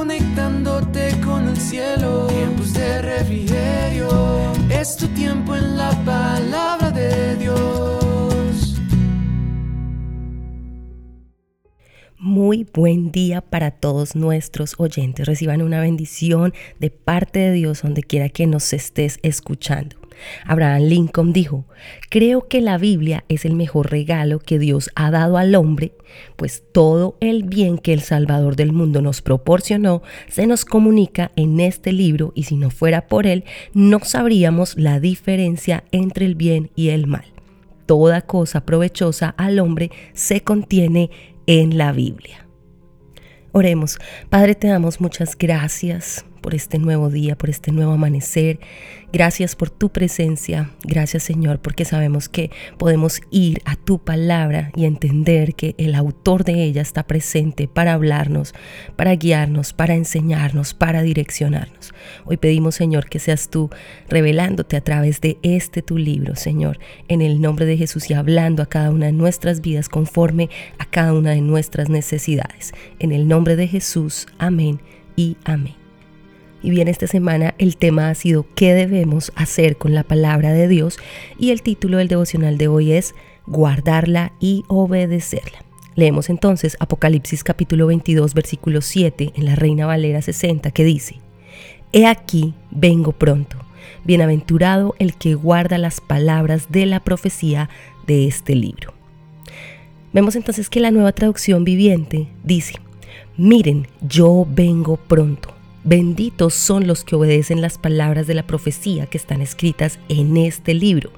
conectándote con el cielo. Tiempos de refrigerio, es tu tiempo en la palabra de Dios. Muy buen día para todos nuestros oyentes. Reciban una bendición de parte de Dios donde quiera que nos estés escuchando. Abraham Lincoln dijo, creo que la Biblia es el mejor regalo que Dios ha dado al hombre, pues todo el bien que el Salvador del mundo nos proporcionó se nos comunica en este libro y si no fuera por él, no sabríamos la diferencia entre el bien y el mal. Toda cosa provechosa al hombre se contiene en la Biblia. Oremos, Padre, te damos muchas gracias por este nuevo día, por este nuevo amanecer. Gracias por tu presencia. Gracias Señor porque sabemos que podemos ir a tu palabra y entender que el autor de ella está presente para hablarnos, para guiarnos, para enseñarnos, para direccionarnos. Hoy pedimos Señor que seas tú revelándote a través de este tu libro, Señor, en el nombre de Jesús y hablando a cada una de nuestras vidas conforme a cada una de nuestras necesidades. En el nombre de Jesús. Amén y amén. Y bien, esta semana el tema ha sido ¿qué debemos hacer con la palabra de Dios? Y el título del devocional de hoy es guardarla y obedecerla. Leemos entonces Apocalipsis capítulo 22 versículo 7 en la Reina Valera 60 que dice, He aquí, vengo pronto, bienaventurado el que guarda las palabras de la profecía de este libro. Vemos entonces que la nueva traducción viviente dice, Miren, yo vengo pronto Benditos son los que obedecen las palabras de la profecía que están escritas en este libro.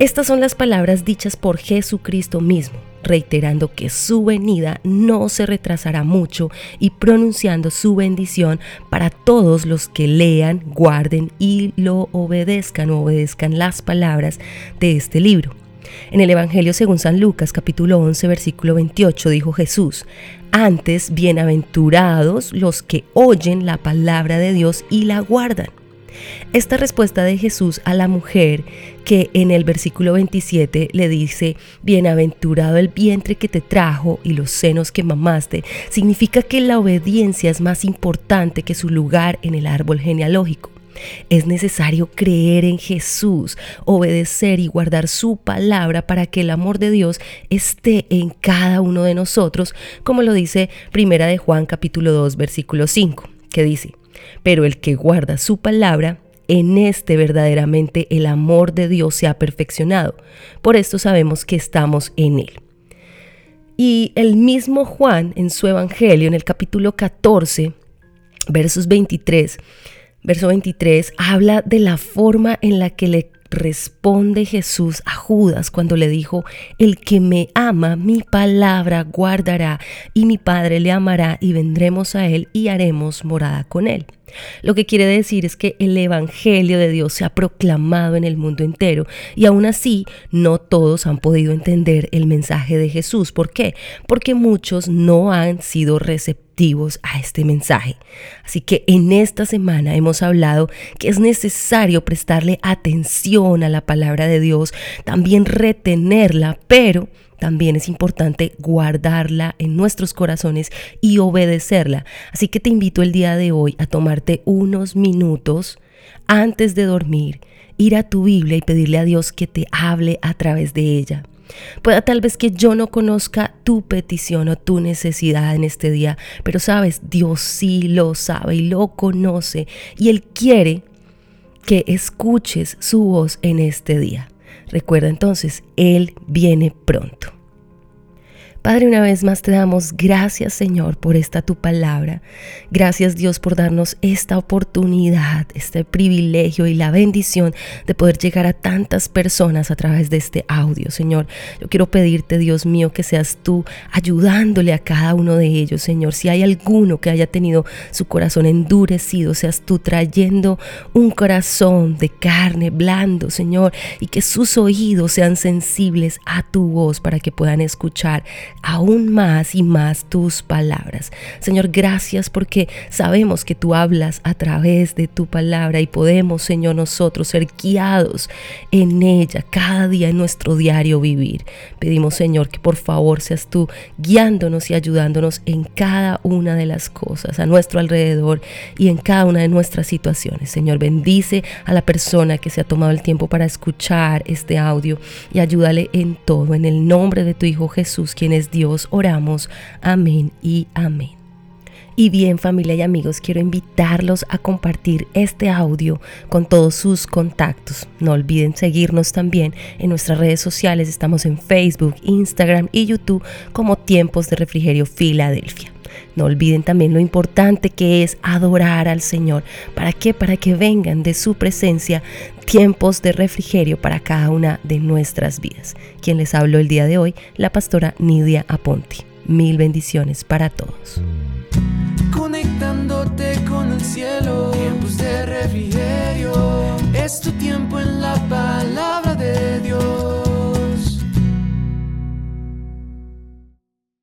Estas son las palabras dichas por Jesucristo mismo, reiterando que su venida no se retrasará mucho y pronunciando su bendición para todos los que lean, guarden y lo obedezcan o obedezcan las palabras de este libro. En el Evangelio según San Lucas capítulo 11 versículo 28 dijo Jesús, antes bienaventurados los que oyen la palabra de Dios y la guardan. Esta respuesta de Jesús a la mujer que en el versículo 27 le dice, bienaventurado el vientre que te trajo y los senos que mamaste, significa que la obediencia es más importante que su lugar en el árbol genealógico. Es necesario creer en Jesús, obedecer y guardar su palabra para que el amor de Dios esté en cada uno de nosotros, como lo dice Primera de Juan capítulo 2 versículo 5, que dice, pero el que guarda su palabra, en este verdaderamente el amor de Dios se ha perfeccionado. Por esto sabemos que estamos en él. Y el mismo Juan en su Evangelio, en el capítulo 14, versos 23, verso 23, habla de la forma en la que le responde Jesús a Judas cuando le dijo, el que me ama, mi palabra guardará, y mi Padre le amará, y vendremos a él y haremos morada con él. Lo que quiere decir es que el Evangelio de Dios se ha proclamado en el mundo entero y aún así no todos han podido entender el mensaje de Jesús. ¿Por qué? Porque muchos no han sido receptivos a este mensaje. Así que en esta semana hemos hablado que es necesario prestarle atención a la palabra de Dios, también retenerla, pero también es importante guardarla en nuestros corazones y obedecerla. Así que te invito el día de hoy a tomarte unos minutos antes de dormir, ir a tu Biblia y pedirle a Dios que te hable a través de ella. Pueda tal vez que yo no conozca tu petición o tu necesidad en este día, pero sabes, Dios sí lo sabe y lo conoce y Él quiere que escuches su voz en este día. Recuerda entonces, Él viene pronto. Padre, una vez más te damos gracias Señor por esta tu palabra. Gracias Dios por darnos esta oportunidad, este privilegio y la bendición de poder llegar a tantas personas a través de este audio, Señor. Yo quiero pedirte, Dios mío, que seas tú ayudándole a cada uno de ellos, Señor. Si hay alguno que haya tenido su corazón endurecido, seas tú trayendo un corazón de carne blando, Señor, y que sus oídos sean sensibles a tu voz para que puedan escuchar aún más y más tus palabras. Señor, gracias porque sabemos que tú hablas a través de tu palabra y podemos, Señor, nosotros ser guiados en ella cada día en nuestro diario vivir. Pedimos, Señor, que por favor seas tú guiándonos y ayudándonos en cada una de las cosas a nuestro alrededor y en cada una de nuestras situaciones. Señor, bendice a la persona que se ha tomado el tiempo para escuchar este audio y ayúdale en todo. En el nombre de tu Hijo Jesús, quien es Dios, oramos. Amén y amén. Y bien familia y amigos, quiero invitarlos a compartir este audio con todos sus contactos. No olviden seguirnos también en nuestras redes sociales. Estamos en Facebook, Instagram y YouTube como Tiempos de Refrigerio Filadelfia. No olviden también lo importante que es adorar al Señor. ¿Para qué? Para que vengan de su presencia tiempos de refrigerio para cada una de nuestras vidas. Quien les habló el día de hoy, la pastora Nidia Aponti. Mil bendiciones para todos